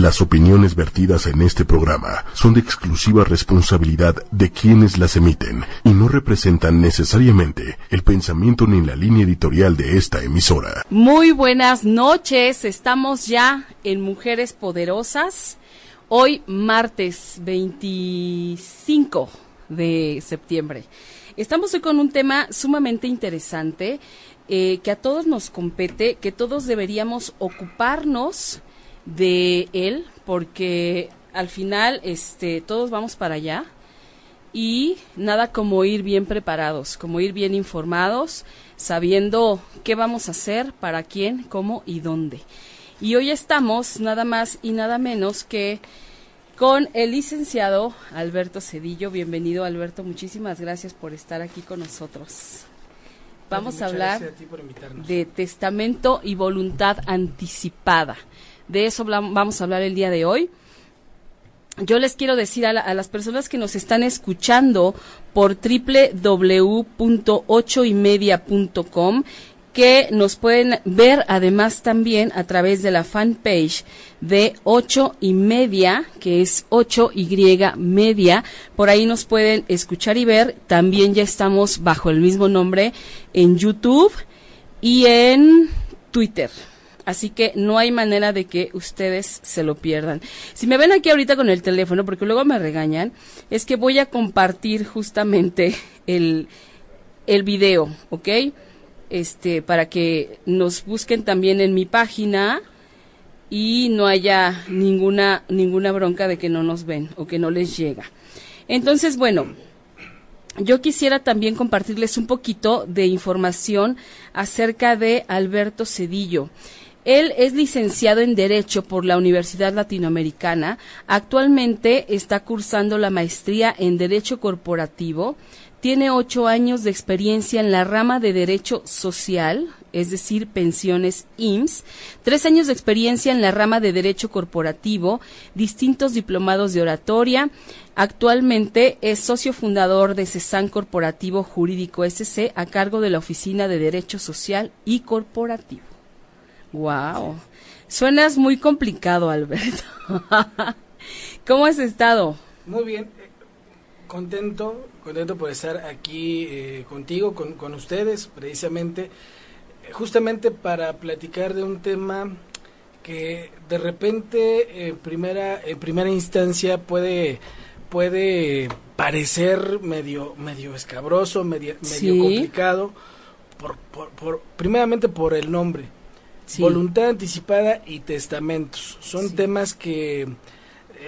Las opiniones vertidas en este programa son de exclusiva responsabilidad de quienes las emiten y no representan necesariamente el pensamiento ni la línea editorial de esta emisora. Muy buenas noches, estamos ya en Mujeres Poderosas. Hoy martes 25 de septiembre. Estamos hoy con un tema sumamente interesante eh, que a todos nos compete, que todos deberíamos ocuparnos de él, porque al final este, todos vamos para allá y nada como ir bien preparados, como ir bien informados, sabiendo qué vamos a hacer, para quién, cómo y dónde. Y hoy estamos nada más y nada menos que con el licenciado Alberto Cedillo. Bienvenido Alberto, muchísimas gracias por estar aquí con nosotros. Vamos a hablar de testamento y voluntad anticipada. De eso vamos a hablar el día de hoy. Yo les quiero decir a, las personas que nos están escuchando por www.ochoymedia.com que nos pueden ver además también a través de la fanpage de ocho y media, que es 8 y media. Por ahí nos pueden escuchar y ver. También ya estamos bajo el mismo nombre en YouTube y en Twitter. Así que no hay manera de que ustedes se lo pierdan. Si me ven aquí ahorita con el teléfono, porque luego me regañan, es que voy a compartir justamente el, el video, ¿ok? Este, para que nos busquen también en mi página y no haya ninguna, ninguna bronca de que no nos ven o que no les llega. Entonces, bueno, yo quisiera también compartirles un poquito de información acerca de Alberto Cedillo. Él es licenciado en Derecho por la Universidad Latinoamericana. Actualmente está cursando la maestría en Derecho Corporativo. Tiene ocho años de experiencia en la rama de Derecho Social, es decir, pensiones IMSS, tres años de experiencia en la rama de Derecho Corporativo, distintos diplomados de oratoria. Actualmente es socio fundador de CESAN Corporativo Jurídico SC a cargo de la Oficina de Derecho Social y Corporativo. Wow. Suenas muy complicado, Alberto. ¿Cómo has estado? Muy bien. Contento, contento por estar aquí eh, contigo, con, ustedes, precisamente, justamente para platicar de un tema que de repente en primera, en primera instancia puede, puede parecer medio, medio escabroso, medio, medio complicado, por, por, por, primeramente por el nombre Voluntad anticipada y testamentos. Son temas que eh,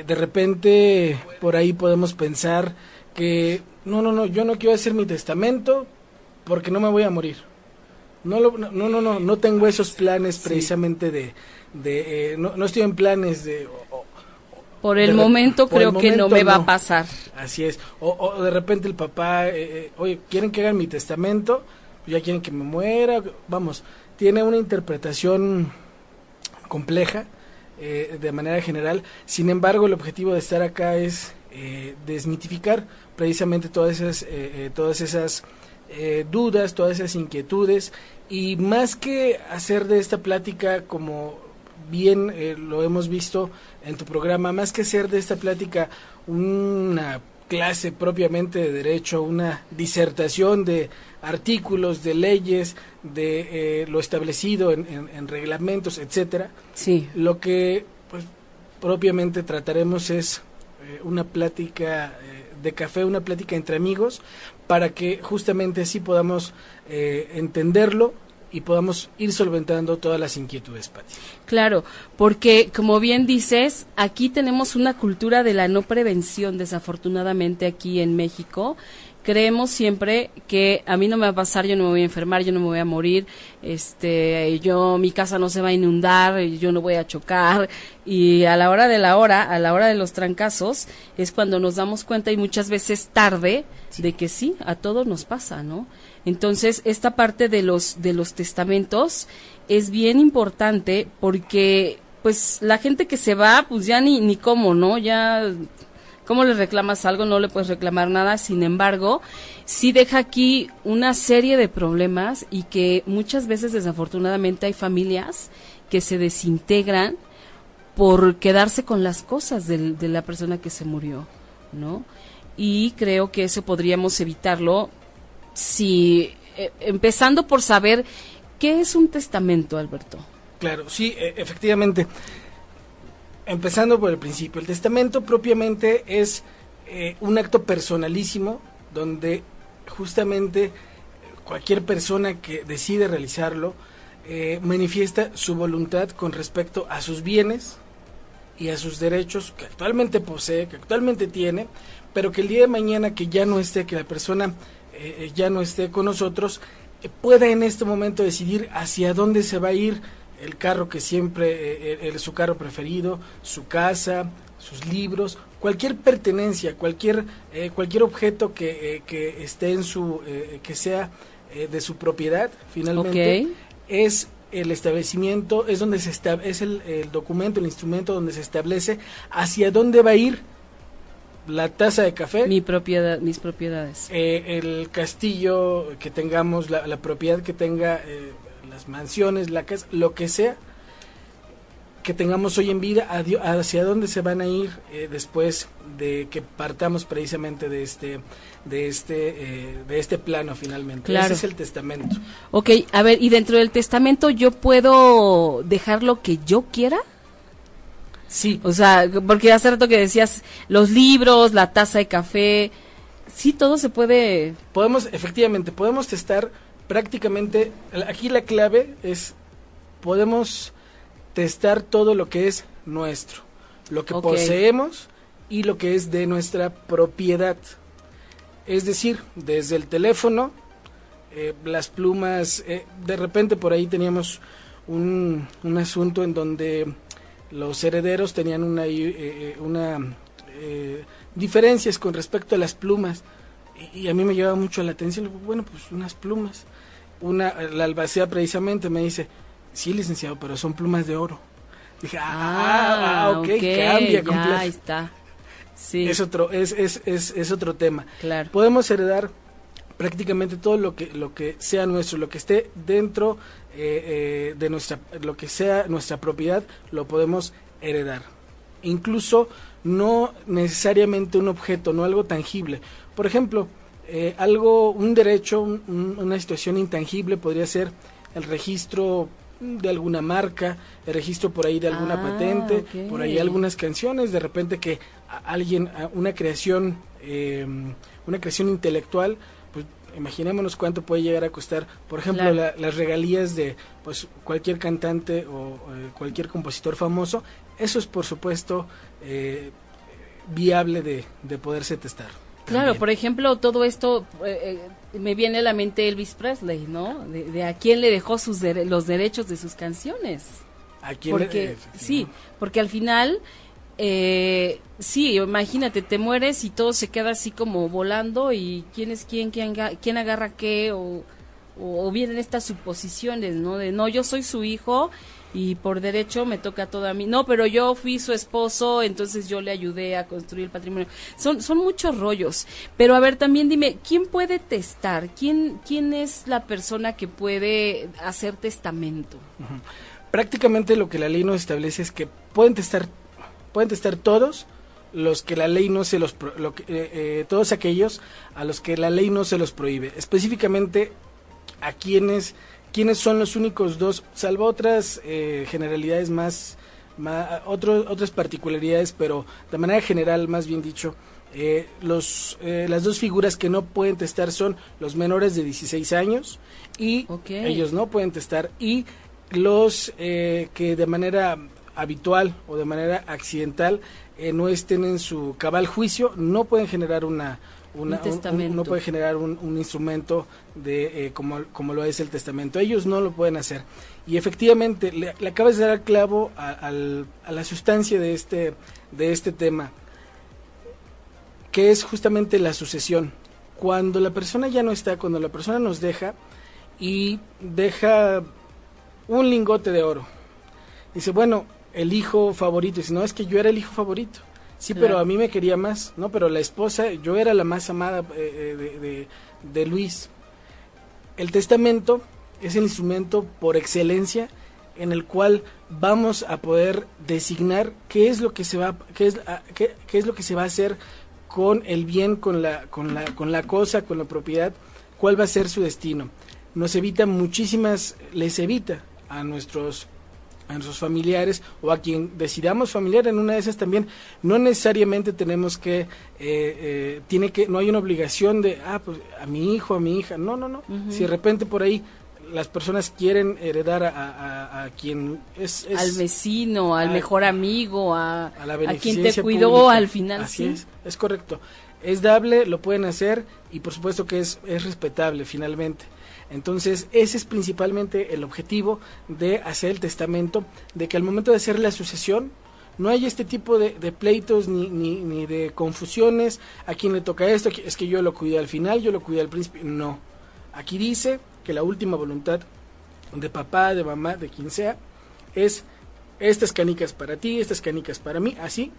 de repente por ahí podemos pensar que no, no, no, yo no quiero hacer mi testamento porque no me voy a morir. No, no, no, no, no tengo esos planes precisamente de, de eh, no, estoy en planes de... por el momento creo que no me va a pasar. Así es. O, de repente el papá, eh, oye, ¿quieren que hagan mi testamento? Ya quieren que me muera. Vamos, tiene una interpretación compleja eh, de manera general. Sin embargo, el objetivo de estar acá es eh, desmitificar precisamente todas esas, eh, todas esas dudas, todas esas inquietudes y más que hacer de esta plática como bien lo hemos visto en tu programa, más que hacer de esta plática una clase propiamente de derecho, una disertación de artículos, de leyes, de eh, lo establecido en, reglamentos, etcétera. Sí. Lo que pues propiamente trataremos es eh, una plática eh, de café, una plática entre amigos, para que justamente así podamos entenderlo y podamos ir solventando todas las inquietudes, Pati. Claro, porque como bien dices, aquí tenemos una cultura de la no prevención, desafortunadamente aquí en México, creemos siempre que a mí no me va a pasar, yo no me voy a enfermar, yo no me voy a morir, este, yo mi casa no se va a inundar, yo no voy a chocar y a la hora de la hora, a la hora de los trancazos es cuando nos damos cuenta y muchas veces tarde de que sí, a todos nos pasa, ¿no? Entonces, esta parte de los de los testamentos es bien importante porque pues la gente que se va, pues ya ni ni cómo, ¿no? Ya ¿Cómo le reclamas algo? No le puedes reclamar nada. Sin embargo, sí deja aquí una serie de problemas y que muchas veces desafortunadamente hay familias que se desintegran por quedarse con las cosas del- de la persona que se murió, ¿no? Y creo que eso podríamos evitarlo si, eh, empezando por saber qué es un testamento, Alberto. Claro, sí, e- efectivamente. Empezando por el principio, el testamento propiamente es eh, un acto personalísimo donde justamente cualquier persona que decide realizarlo eh, manifiesta su voluntad con respecto a sus bienes y a sus derechos que actualmente posee, que actualmente tiene, pero que el día de mañana que ya no esté, que la persona eh, ya no esté con nosotros, eh, pueda en este momento decidir hacia dónde se va a ir el carro que siempre, eh, eh, el- su carro preferido, su casa, sus libros, cualquier pertenencia, cualquier, eh, cualquier objeto que, eh, que esté en su, eh, que sea eh, de su propiedad, finalmente, es el establecimiento, es donde se esta- es el, el documento, el instrumento donde se establece hacia dónde va a ir la taza de café, Mi propiedad, mis propiedades. eh, el castillo que tengamos, la, la propiedad que tenga, eh, las mansiones, la casa, lo que sea que tengamos hoy en vida, hacia dónde se van a ir eh, después de que partamos precisamente de este, de este, eh, de este plano finalmente. Claro. Ese es el testamento. Ok, a ver, ¿y dentro del testamento yo puedo dejar lo que yo quiera? Sí, O sea, porque hace rato que decías los libros, la taza de café, sí, todo se puede... podemos, efectivamente, podemos testar prácticamente, aquí la clave es, podemos testar todo lo que es nuestro, lo que poseemos y lo que es de nuestra propiedad. Es decir, desde el teléfono, eh, las plumas, eh, de repente por ahí teníamos un, un asunto en donde los herederos tenían una, eh, eh, una eh, diferencias con respecto a las plumas y, y a mí me llevaba mucho la atención. Bueno, pues unas plumas. Una, la albacea precisamente me dice, sí, licenciado, pero son plumas de oro. Dije, ah, ah, ok, cambia completo. ahí está. Sí, Es otro, es, es, es, es otro tema. claro. Podemos heredar prácticamente todo lo que, lo que sea nuestro, lo que esté dentro eh, eh, de nuestra, lo que sea nuestra propiedad, lo podemos heredar. Incluso no necesariamente un objeto, no algo tangible. Por ejemplo, eh, algo, un derecho, un- un- una situación intangible podría ser el registro de alguna marca, el registro por ahí de alguna Ah, patente, por ahí algunas canciones, de repente que alguien, una creación, eh, una creación intelectual, pues imaginémonos cuánto puede llegar a costar, por ejemplo, Claro. la- las regalías de pues cualquier cantante o eh, cualquier compositor famoso, eso es por supuesto eh, viable de, de poderse testar. Claro, por ejemplo, todo esto eh, eh, me viene a la mente Elvis Presley, ¿no? De, de a quién le dejó sus dere- los derechos de sus canciones. ¿A quién le- efectivamente. sí, porque al final, eh, sí, imagínate, te mueres y todo se queda así como volando y quién es quién, quién, aga- quién agarra qué o, o, o vienen estas suposiciones, ¿no? De no, yo soy su hijo y por derecho me toca todo a mí. No, pero yo fui su esposo, entonces yo le ayudé a construir el patrimonio. Son, son muchos rollos. Pero a ver, también dime, ¿quién puede testar? ¿Quién, quién es la persona que puede hacer testamento? prácticamente lo que la ley nos establece es que pueden testar pueden testar todos los que la ley no se los pro- lo que, eh, eh, todos aquellos a los que la ley no se los prohíbe específicamente a quienes quienes son los únicos dos salvo otras eh, generalidades más, más otro- otras particularidades pero de manera general más bien dicho eh, los, eh, las dos figuras que no pueden testar son los menores de 16 años y ellos no pueden testar y los eh, que de manera habitual o de manera accidental eh, no estén en su cabal juicio no pueden generar una, una Un testamento. no pueden generar un, un instrumento de eh, como, como lo es el testamento ellos no lo pueden hacer y efectivamente le, le acabas de dar al clavo a, al- a la sustancia de este de este tema que es justamente la sucesión cuando la persona ya no está cuando la persona nos deja y deja un lingote de oro. Dice, bueno, el hijo favorito. Dice, no, es que yo era el hijo favorito. Sí, Claro. pero a mí me quería más, ¿no? Pero la esposa, yo era la más amada eh, eh, de, de- de Luis. El testamento es el instrumento por excelencia en el cual vamos a poder designar qué es lo que se va qué es, qué, qué es lo que se va a hacer con el bien, con la, con la, con la cosa, con la propiedad, cuál va a ser su destino. Nos evita muchísimas, les evita a nuestros a nuestros familiares o a quien decidamos familiar en una de esas también no necesariamente tenemos que eh, eh, tiene que no hay una obligación de ah pues a mi hijo a mi hija no no no. Si de repente por ahí las personas quieren heredar a, quien es, al vecino al mejor amigo a, a, quien te cuidó al final así es es correcto. Es dable lo pueden hacer y por supuesto que es es respetable finalmente entonces, ese es principalmente el objetivo de hacer el testamento, de que al momento de hacer la sucesión no hay este tipo de, pleitos ni, ni, ni, de confusiones, a quién le toca esto, es que yo lo cuidé al final, yo lo cuidé al principio, no. Aquí dice que la última voluntad de papá, de mamá, de quien sea, es estas canicas para ti, estas canicas para mí, así,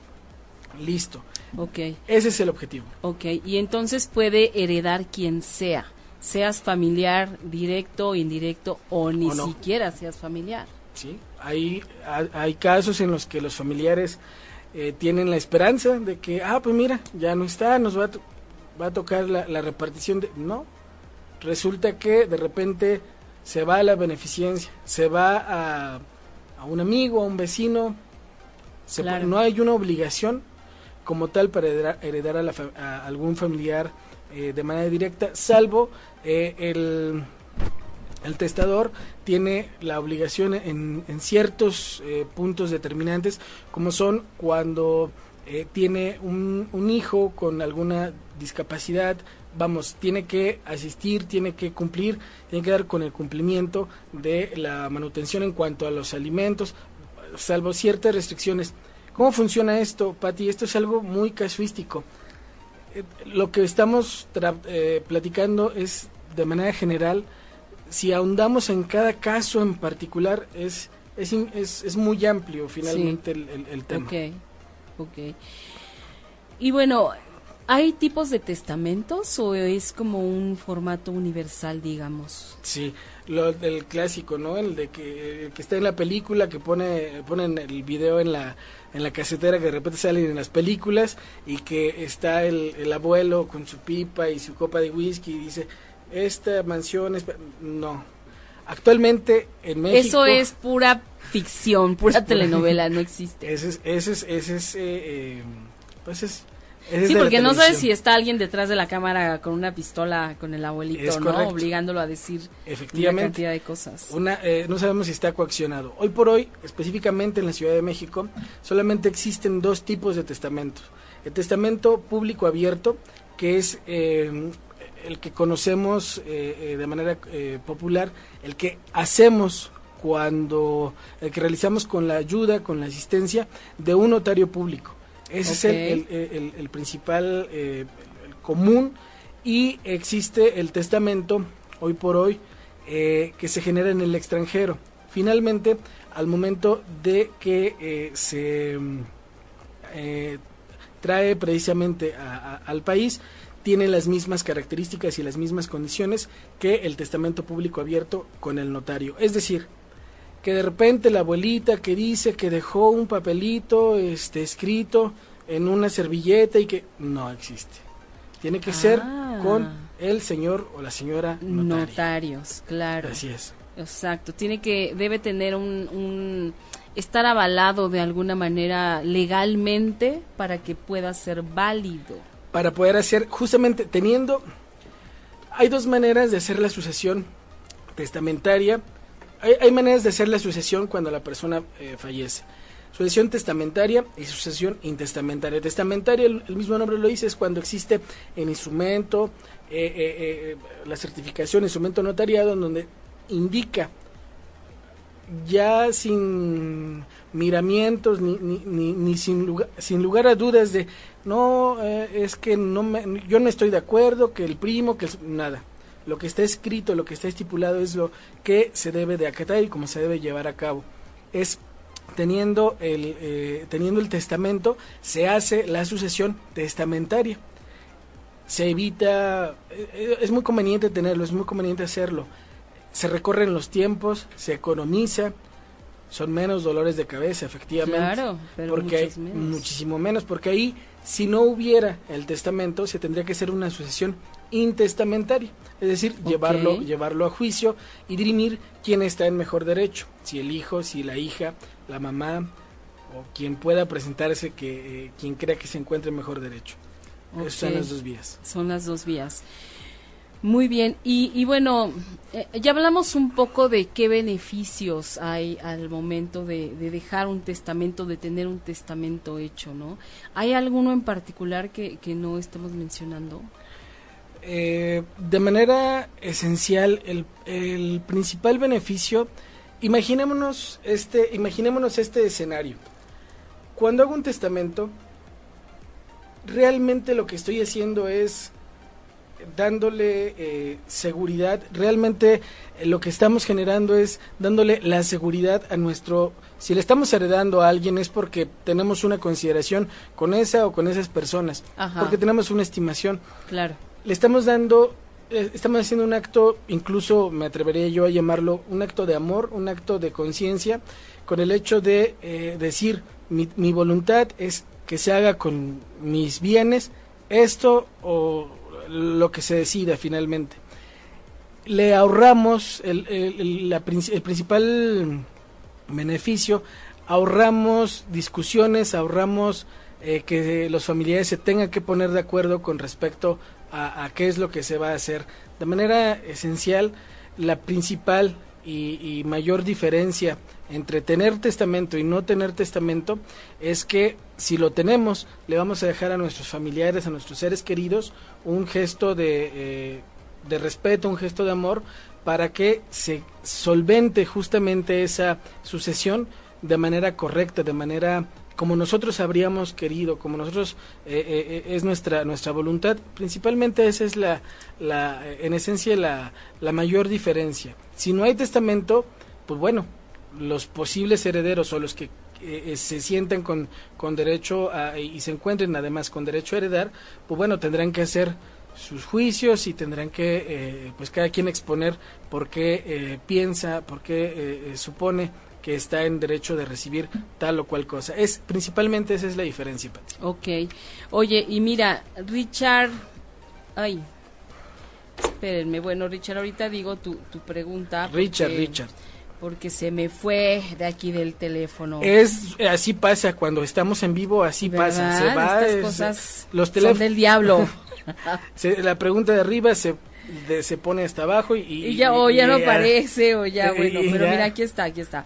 listo. Ok. Ese es el objetivo. Ok, y entonces puede heredar quien sea seas familiar directo, indirecto o ni siquiera seas familiar. Sí, hay, hay casos en los que los familiares eh, tienen la esperanza de que, ah, pues mira, ya no está, nos va a, va a tocar la, repartición de... No, resulta que de repente se va a la beneficencia, se va a, a un amigo, a un vecino, se no hay una obligación como tal para heredar, a, a algún familiar eh, de manera directa, salvo eh, el, el, testador tiene la obligación en, en ciertos eh, puntos determinantes, como son cuando tiene un, un hijo con alguna discapacidad, vamos, tiene que asistir, tiene que cumplir, tiene que dar con el cumplimiento de la manutención en cuanto a los alimentos, salvo ciertas restricciones. ¿Cómo funciona esto, Pati? Esto es algo muy casuístico lo que estamos eh, platicando es de manera general, si ahondamos en cada caso en particular, es, es, es, muy amplio finalmente el, el, tema. Ok, ok. Y bueno, ¿hay tipos de testamentos o es como un formato universal, digamos? Sí, lo del clásico, ¿no? El de que, que está en la película, que pone ponen el video en la en la casetera que de repente salen en las películas y que está el, el abuelo con su pipa y su copa de whisky y dice, esta mansión es... No. Actualmente en México... Eso es pura ficción, pura telenovela, no existe. Ese es, ese es, ese es, eh, eh pues es sí, porque no sabes si está alguien detrás de la cámara con una pistola con el abuelito, ¿no? Obligándolo a decir Efectivamente, una cantidad de cosas. Una, eh, no sabemos si está coaccionado. Hoy por hoy, específicamente en la Ciudad de México, solamente existen dos tipos de testamentos. El testamento público abierto, que es eh, el que conocemos eh, de manera popular, el que hacemos cuando, el que realizamos con la ayuda, con la asistencia de un notario público. Ese es el, el, principal eh, común y existe el testamento hoy por hoy eh, que se genera en el extranjero. Finalmente, al momento de que eh, se trae precisamente al país, tiene las mismas características y las mismas condiciones que el testamento público abierto con el notario. Es decir, que de repente la abuelita que dice que dejó un papelito este escrito en una servilleta y que no existe. Tiene que ser ah. con el señor o la señora Notarios, claro. Así es. Exacto, tiene que debe tener un, un estar avalado de alguna manera legalmente para que pueda ser válido. Para poder hacer justamente teniendo hay dos maneras de hacer la sucesión testamentaria hay, maneras de hacer la sucesión cuando la persona eh, fallece. Sucesión testamentaria y sucesión intestamentaria. Testamentaria, el, mismo nombre lo dice, es cuando existe el instrumento, eh, eh, la certificación, instrumento notariado, en donde indica ya sin miramientos ni, ni, ni, sin, lugar, sin lugar a dudas de no es que no me, yo no estoy de acuerdo que el primo que nada lo que está escrito, lo que está estipulado es lo que se debe de acatar y cómo se debe llevar a cabo. Es teniendo el, eh, teniendo el testamento, se hace la sucesión testamentaria. Se evita, eh, es muy conveniente tenerlo, es muy conveniente hacerlo. Se recorren los tiempos, se economiza, son menos dolores de cabeza, efectivamente. Claro, pero porque hay menos. muchísimo menos, porque ahí si no hubiera el testamento se tendría que ser una sucesión intestamentaria, es decir, llevarlo llevarlo a juicio y dirimir quién está en mejor derecho, si el hijo, si la hija, la mamá o quien pueda presentarse que eh, quien crea que se encuentre en mejor derecho. Esas son las dos vías. Son las dos vías. Muy bien, y, bueno, eh, ya hablamos un poco de qué beneficios hay al momento de, dejar un testamento, de tener un testamento hecho, ¿no? ¿Hay alguno en particular que, no estemos mencionando? Eh, de manera esencial, el, el, principal beneficio, imaginémonos este, imaginémonos este escenario. Cuando hago un testamento, realmente lo que estoy haciendo es dándole eh, seguridad, realmente eh, lo que estamos generando es dándole la seguridad a nuestro, si le estamos heredando a alguien es porque tenemos una consideración con esa o con esas personas, porque tenemos una estimación. Claro. Le estamos dando, eh, estamos haciendo un acto, incluso me atrevería yo a llamarlo un acto de amor, un acto de conciencia, con el hecho de decir, mi, mi voluntad es que se haga con mis bienes esto o lo que se decida finalmente. Le ahorramos el, el, principal beneficio, ahorramos discusiones, ahorramos eh, que los familiares se tengan que poner de acuerdo con respecto a, qué es lo que se va a hacer. De manera esencial, la principal y, mayor diferencia entre tener testamento y no tener testamento es que si lo tenemos, le vamos a dejar a nuestros familiares, a nuestros seres queridos, un gesto de, eh, de respeto, un gesto de amor, para que se solvente justamente esa sucesión de manera correcta, de manera como nosotros habríamos querido, como nosotros eh, eh, es nuestra nuestra voluntad. Principalmente esa es la, la en esencia la, la mayor diferencia. Si no hay testamento, pues bueno, los posibles herederos o los que eh, se sienten con, con derecho a, y se encuentren además con derecho a heredar, pues bueno, tendrán que hacer sus juicios y tendrán que, pues cada quien exponer por qué piensa, por qué supone que está en derecho de recibir tal o cual cosa. Es principalmente esa es la diferencia. Ok. Oye, y mira, Richard, ay, espérenme, bueno, Richard, ahorita digo tu, tu pregunta. Richard, Richard. Porque se me fue de aquí del teléfono. Es así pasa cuando estamos en vivo, así pasa. Se va. Estas cosas los teléfonos del diablo. la pregunta de arriba se se pone hasta abajo y, ya o ya no aparece o ya bueno pero mira aquí está aquí está.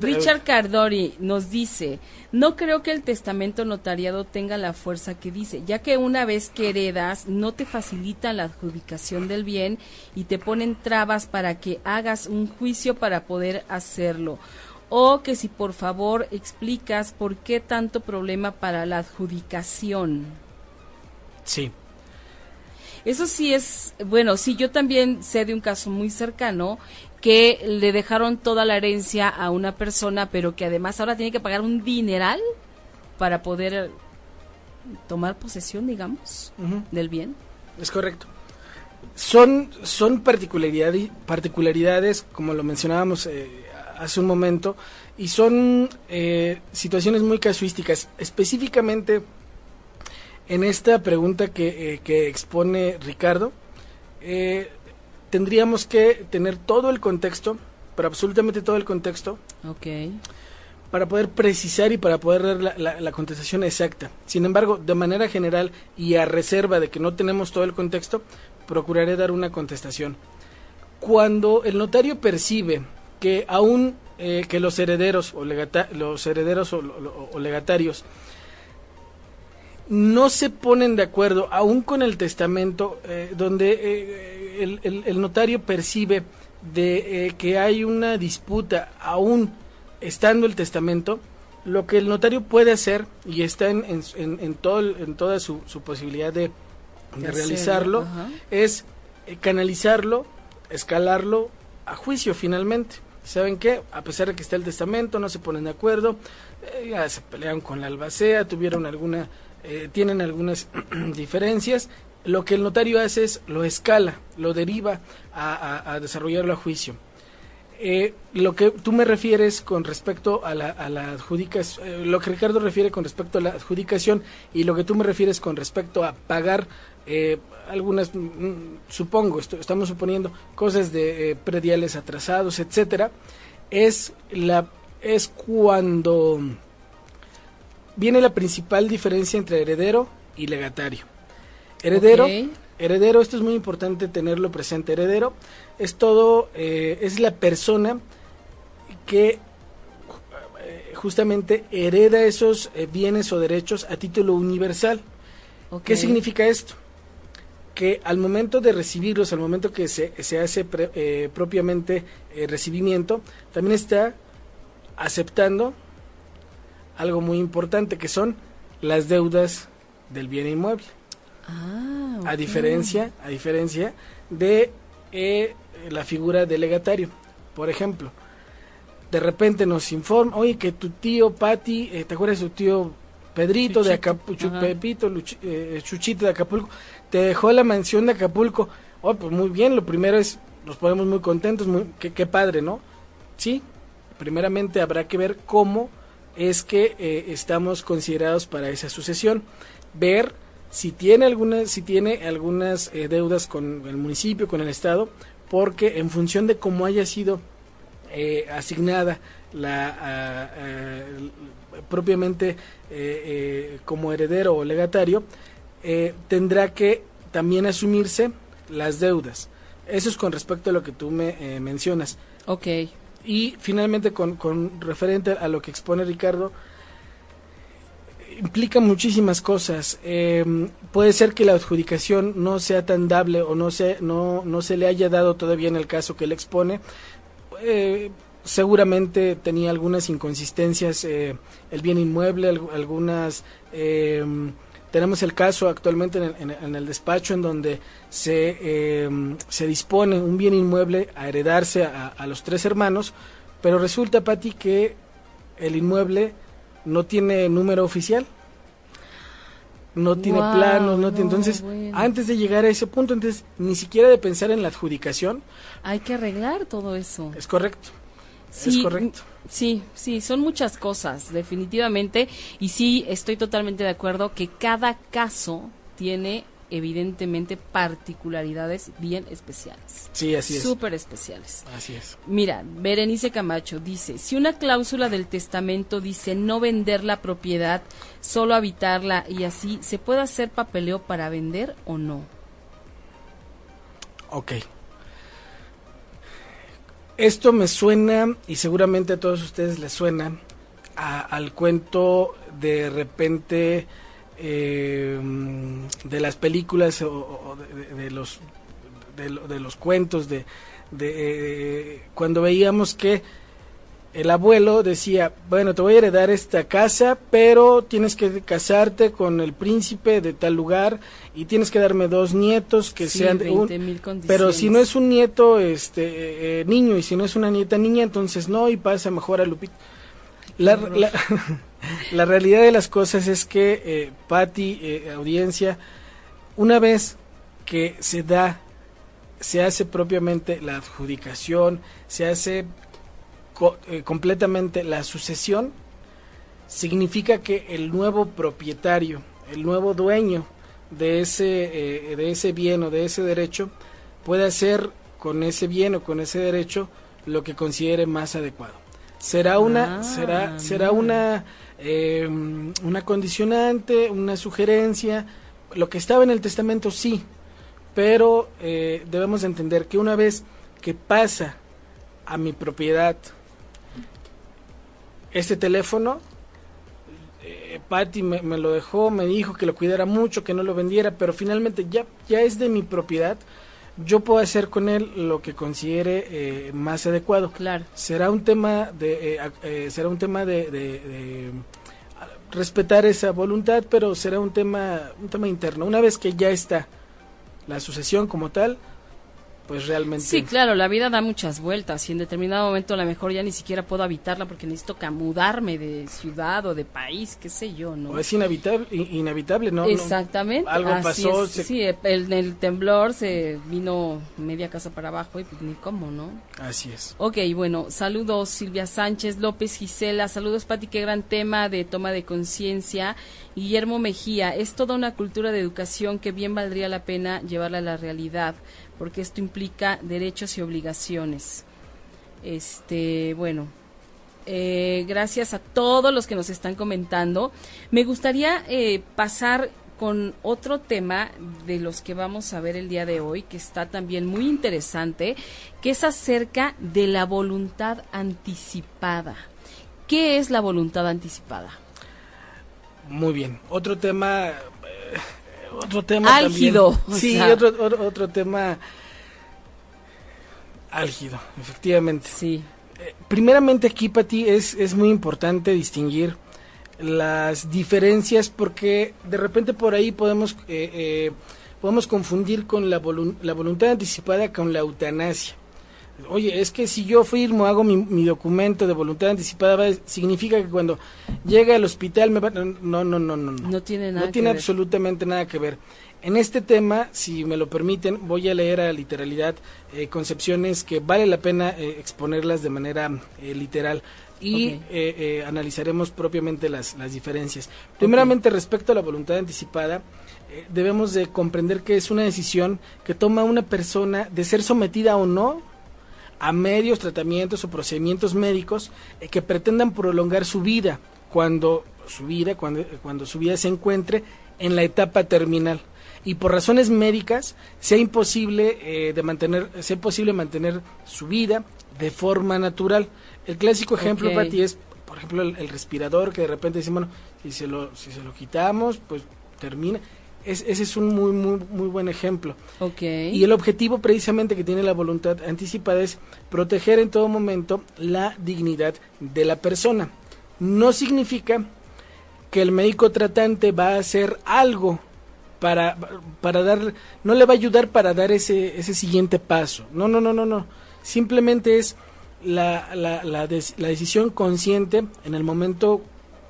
Richard Cardori nos dice no creo que el testamento notariado tenga la fuerza que dice ya que una vez que heredas no te facilita la adjudicación del bien y te ponen trabas para que hagas un juicio para poder hacerlo. O que si por favor explicas por qué tanto problema para la adjudicación sí eso sí es, bueno, sí, yo también sé de un caso muy cercano que le dejaron toda la herencia a una persona, pero que además ahora tiene que pagar un dineral para poder tomar posesión, digamos, del bien. Es correcto. Son, son particularidades, particularidades, como lo mencionábamos eh, hace un momento, y son eh, situaciones muy casuísticas. Específicamente, en esta pregunta que, eh, expone Ricardo, eh, tendríamos que tener todo el contexto, pero absolutamente todo el contexto, para poder precisar y para poder dar la, contestación exacta. Sin embargo, de manera general y a reserva de que no tenemos todo el contexto, procuraré dar una contestación. Cuando el notario percibe que aún eh, que los herederos o los herederos o legatarios no se ponen de acuerdo, aún con el testamento, eh, donde eh, el, notario percibe de eh, que hay una disputa, aún estando el testamento, lo que el notario puede hacer, y está en, en, todo, en toda su, posibilidad de, realizarlo, es canalizarlo, escalarlo a juicio finalmente. ¿Saben qué? A pesar de que está el testamento, no se ponen de acuerdo, ya se pelean con la albacea, tuvieron alguna eh, tienen algunas diferencias. Lo que el notario hace es lo escala, lo deriva a, desarrollarlo a juicio. Eh, lo que tú me refieres con respecto a la, a la adjudicación, eh, lo que Ricardo refiere con respecto a la adjudicación y lo que tú me refieres con respecto a pagar algunas, mm, supongo, estamos suponiendo cosas de prediales atrasados, etcétera, es la es cuando viene la principal diferencia entre heredero y legatario. Heredero, heredero, esto es muy importante tenerlo presente. Heredero es todo, eh, es la persona que eh, justamente hereda esos eh, bienes o derechos a título universal. ¿Qué significa esto? Que al momento de recibirlos, al momento que se, se hace propiamente recibimiento, también está aceptando algo muy importante que son las deudas del bien inmueble. Ah, a diferencia, a diferencia de eh, la figura del legatario. Por ejemplo, de repente nos informa, oye, que tu tío Pati, eh, ¿te acuerdas de tu tío Pedrito de Acapulco, Pepito, eh, Chuchito de Acapulco, te dejó la mansión de Acapulco? Oh, pues muy bien, lo primero es, nos ponemos muy contentos, muy, qué, padre, ¿no? Sí, primeramente habrá que ver cómo es que estamos considerados para esa sucesión, ver si tiene algunas, si tiene algunas eh, deudas con el municipio, con el estado, porque en función de cómo haya sido eh, asignada la propiamente eh, como heredero o legatario, tendrá que también asumirse las deudas. Eso es con respecto a lo que tú me mencionas. Ok. Y finalmente, con, con referente a lo que expone Ricardo, implica muchísimas cosas. Eh, puede ser que la adjudicación no sea tan dable o no se, no, no se le haya dado todavía en el caso que él expone. Eh, seguramente tenía algunas inconsistencias eh, el bien inmueble, algunas... tenemos el caso actualmente en el, despacho en donde se, se dispone un bien inmueble a heredarse a, a los tres hermanos, pero resulta, Pati, que el inmueble no tiene número oficial, no tiene planos, no, tiene, entonces antes de llegar a ese punto, entonces ni siquiera de pensar en la adjudicación, hay que arreglar todo eso. Es correcto. es correcto. Sí, sí, son muchas cosas, definitivamente, y sí estoy totalmente de acuerdo que cada caso tiene evidentemente particularidades bien especiales. Sí, así es. Súper especiales. Así es. Mira, Berenice Camacho dice, si una cláusula del testamento dice no vender la propiedad, solo habitarla y así, ¿se puede hacer papeleo para vender o no? Ok. Esto me suena, y seguramente a todos ustedes les suena, al cuento de repente eh, de las películas o, de, los de, los cuentos de, de cuando veíamos que el abuelo decía, bueno, te voy a heredar esta casa, pero tienes que casarte con el príncipe de tal lugar y tienes que darme dos nietos que sean de un, pero si no es un nieto este eh, niño y si no es una nieta niña, entonces no y pasa mejor a Lupita. La, la, realidad de las cosas es que, eh, Patti, eh, audiencia, una vez que se da, se hace propiamente la adjudicación, se hace eh, completamente la sucesión, significa que el nuevo propietario, el nuevo dueño de ese, eh, de ese bien o de ese derecho, puede hacer con ese bien o con ese derecho lo que considere más adecuado. Será una ah, será será una eh, una condicionante una sugerencia. Lo que estaba en el testamento sí pero eh, debemos entender que una vez que pasa a mi propiedad este teléfono eh, Patty me, me, lo dejó me dijo que lo cuidara mucho que no lo vendiera pero finalmente ya ya es de mi propiedad yo puedo hacer con él lo que considere eh, más adecuado. Claro. Será un tema de, eh, eh, será un tema de, respetar esa voluntad, pero será un tema, un tema interno. Una vez que ya está la sucesión como tal, pues realmente... Sí, claro, la vida da muchas vueltas y en determinado momento a lo mejor ya ni siquiera puedo habitarla porque necesito mudarme de ciudad o de país, qué sé yo, ¿no? O es inhabitable, inhabitable ¿no? Exactamente. algo pasó. Sí, el, el, temblor se vino media casa para abajo y pues ni cómo, ¿no? Así es. Ok, bueno, saludos Silvia Sánchez, López Gisela, saludos Pati, qué gran tema de toma de conciencia. Guillermo Mejía, es toda una cultura de educación que bien valdría la pena llevarla a la realidad porque esto implica derechos y obligaciones. Este, bueno, eh, gracias a todos los que nos están comentando. Me gustaría eh, pasar con otro tema de los que vamos a ver el día de hoy, que está también muy interesante, que es acerca de la voluntad anticipada. ¿Qué es la voluntad anticipada? Muy bien. Otro tema eh, otro tema álgido. Sí, otro, otro, tema álgido, efectivamente. Sí. Eh, primeramente aquí, Pati, es, es muy importante distinguir las diferencias porque de repente por ahí podemos, eh, eh, podemos confundir con la, la voluntad anticipada con la eutanasia. Oye, es que si yo firmo, hago mi, documento de voluntad anticipada, significa que cuando llega al hospital me va... No, no, no, no. No, no tiene nada No tiene absolutamente nada que ver. En este tema, si me lo permiten, voy a leer a literalidad eh, concepciones que vale la pena eh, exponerlas de manera eh, literal y analizaremos propiamente las, las diferencias. Primeramente, respecto a la voluntad anticipada, debemos de comprender que es una decisión que toma una persona de ser sometida o no a medios, tratamientos o procedimientos médicos eh, que pretendan prolongar su vida cuando su vida cuando, cuando su vida se encuentre en la etapa terminal. Y por razones médicas sea imposible eh, de mantener sea posible mantener su vida de forma natural. El clásico ejemplo para ti es por ejemplo el, el, respirador que de repente dice bueno si se lo si se lo quitamos pues termina ese es un muy, muy, muy buen ejemplo. Okay. Y el objetivo precisamente que tiene la voluntad anticipada es proteger en todo momento la dignidad de la persona. No significa que el médico tratante va a hacer algo para, para dar, no le va a ayudar para dar ese, ese siguiente paso. No, no, no, no, no. Simplemente es la, la, la, la decisión consciente en el momento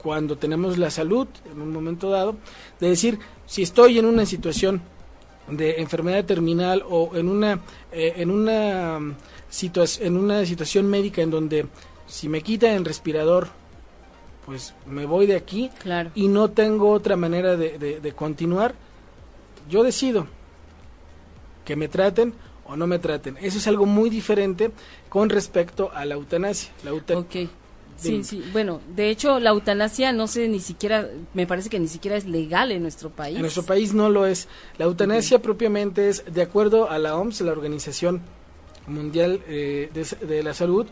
cuando tenemos la salud, en un momento dado, de decir, si estoy en una situación de enfermedad terminal o en una eh, en una um, en una situación médica en donde si me quitan el respirador pues me voy de aquí y no tengo otra manera de, de, continuar yo decido que me traten o no me traten. Eso es algo muy diferente con respecto a la eutanasia. La eutanasia Sí, sí. Bueno, de hecho, la eutanasia no sé ni siquiera, me parece que ni siquiera es legal en nuestro país. En nuestro país no lo es. La eutanasia propiamente es, de acuerdo a la OMS, la Organización Mundial eh, de, la Salud,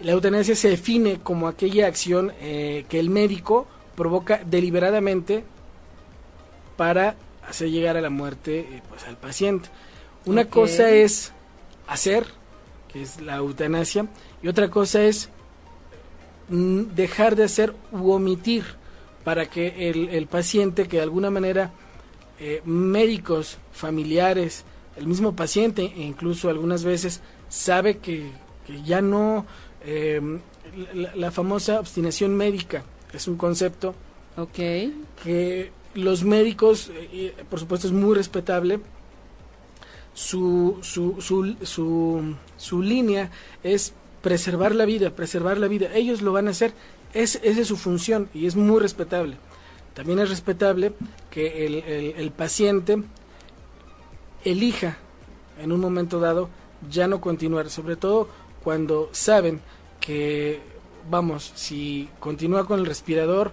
la eutanasia se define como aquella acción eh, que el médico provoca deliberadamente para hacer llegar a la muerte eh, pues, al paciente. Una cosa es hacer, que es la eutanasia, y otra cosa es dejar de hacer u omitir para que el, paciente, que de alguna manera eh, médicos, familiares, el mismo paciente, e incluso algunas veces sabe que, ya no, em, la, famosa obstinación médica es un concepto okay. que los médicos, eh, por supuesto es muy respetable, su, su, su, su, su línea es preservar la vida, preservar la vida. Ellos lo van a hacer, es, esa es su función y es muy respetable. También es respetable que el, el, paciente elija en un momento dado ya no continuar, sobre todo cuando saben que, vamos, si continúa con el respirador,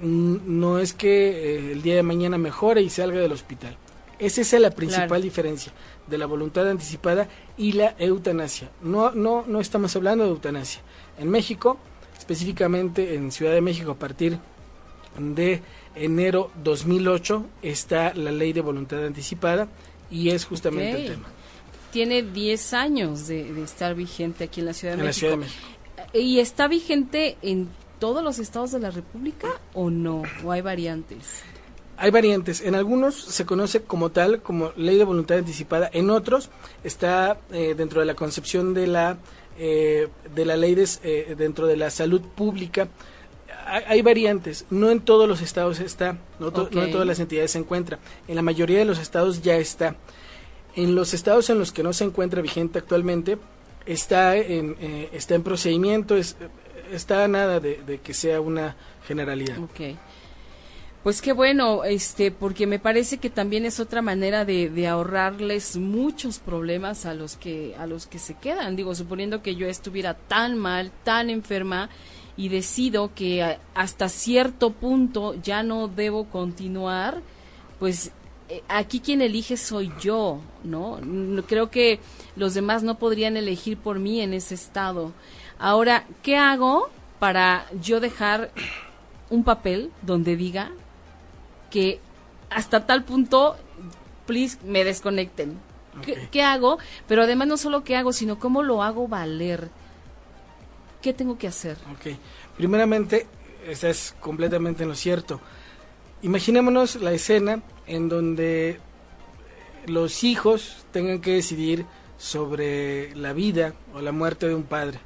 no es que eh, el día de mañana mejore y salga del hospital. Esa es la principal diferencia de la voluntad anticipada y la eutanasia. No, no, no estamos hablando de eutanasia. En México, específicamente en Ciudad de México, a partir de enero 2008 está la ley de voluntad anticipada y es justamente el tema. Tiene 10 años de, estar vigente aquí en la Ciudad de México. La Ciudad de México. ¿Y está vigente en todos los estados de la República o no? ¿O hay variantes? Hay variantes. En algunos se conoce como tal, como ley de voluntad anticipada. En otros está eh, dentro de la concepción de la, eh, de la ley eh, dentro de la salud pública. Hay, variantes. No en todos los estados está, no, no, en todas las entidades se encuentra. En la mayoría de los estados ya está. En los estados en los que no se encuentra vigente actualmente, está en, está en procedimiento, es, está nada de, que sea una generalidad. Pues qué bueno, este, porque me parece que también es otra manera de, ahorrarles muchos problemas a los que a los que se quedan. Digo, suponiendo que yo estuviera tan mal, tan enferma y decido que hasta cierto punto ya no debo continuar, pues eh, aquí quien elige soy yo, ¿no? Creo que los demás no podrían elegir por mí en ese estado. Ahora, ¿qué hago para yo dejar un papel donde diga que hasta tal punto, please, me desconecten. ¿Qué, hago? Pero además no solo qué hago, sino cómo lo hago valer. ¿Qué tengo que hacer? Ok. Primeramente, estás completamente en lo cierto. Imaginémonos la escena en donde los hijos tengan que decidir sobre la vida o la muerte de un padre.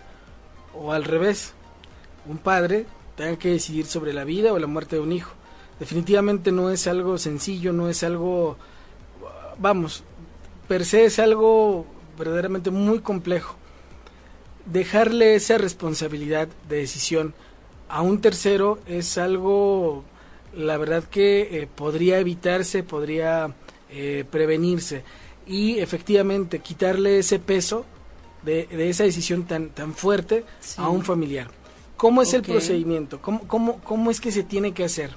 O al revés, un padre tenga que decidir sobre la vida o la muerte de un hijo definitivamente no es algo sencillo, no es algo, vamos, per se es algo verdaderamente muy complejo. Dejarle esa responsabilidad de decisión a un tercero es algo, la verdad que eh, podría evitarse, podría eh, prevenirse y efectivamente quitarle ese peso de, esa decisión tan, tan fuerte a un familiar. ¿Cómo es el procedimiento? ¿Cómo, cómo, ¿Cómo es que se tiene que hacer?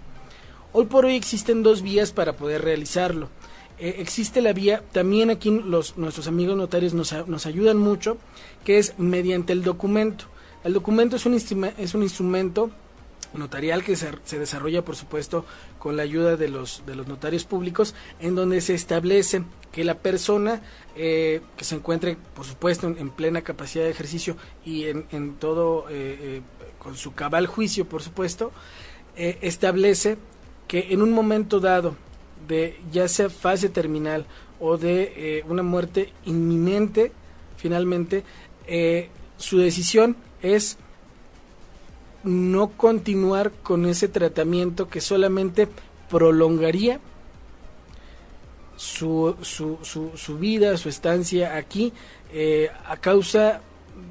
Hoy por hoy existen dos vías para poder realizarlo. Eh, existe la vía, también aquí los, nuestros amigos notarios nos, nos ayudan mucho, que es mediante el documento. El documento es un, es un instrumento notarial que se, desarrolla, por supuesto, con la ayuda de los, de los notarios públicos, en donde se establece que la persona eh, que se encuentre, por supuesto, en, plena capacidad de ejercicio y en, en todo, eh, con su cabal juicio, por supuesto, establece que en un momento dado de ya sea fase terminal o de eh, una muerte inminente, finalmente, eh, su decisión es no continuar con ese tratamiento que solamente prolongaría su, su, su, vida, su estancia aquí eh, a causa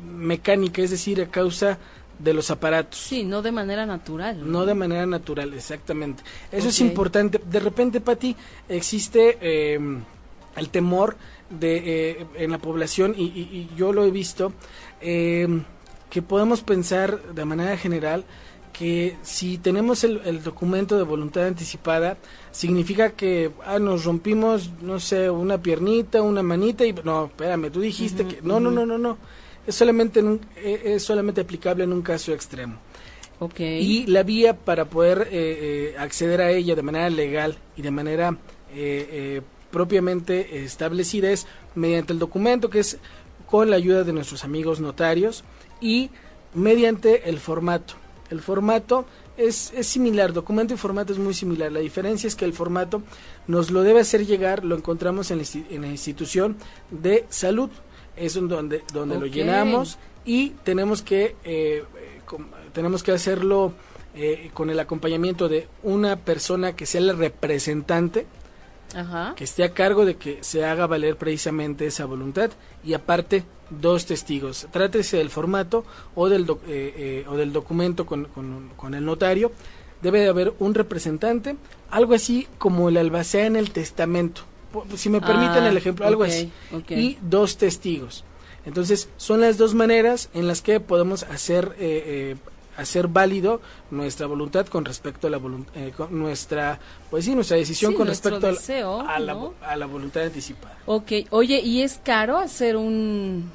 mecánica, es decir, a causa de los aparatos. Sí, no de manera natural. No, de manera natural, exactamente. Eso es importante. De repente, Pati, existe em, el temor de eh, en la población y, yo lo he visto em, que podemos pensar de manera general que si tenemos el, documento de voluntad anticipada significa que ah, nos rompimos no sé una piernita una manita y no espérame tú dijiste que no no no no no es solamente, eh, es solamente aplicable en un caso extremo. Okay. Y la vía para poder eh, eh, acceder a ella de manera legal y de manera propiamente establecida es mediante el documento que es con la ayuda de nuestros amigos notarios y mediante el formato. El formato es, es, similar, documento y formato es muy similar. La diferencia es que el formato nos lo debe hacer llegar, lo encontramos en la institución de salud es donde, donde lo llenamos y tenemos que, eh, tenemos que hacerlo eh, con el acompañamiento de una persona que sea el representante, que esté a cargo de que se haga valer precisamente esa voluntad y aparte dos testigos. Trátese del formato o del, eh, o del documento con, con, el notario. Debe de haber un representante, algo así como el albacea en el testamento si me permiten el ah, ejemplo, algo así, y dos testigos. Entonces, son las dos maneras en las que podemos hacer eh, eh, hacer válido nuestra voluntad con respecto a la eh, nuestra pues sí nuestra decisión con respecto a, la, a, la, voluntad anticipada. Ok, oye, ¿y es caro hacer un,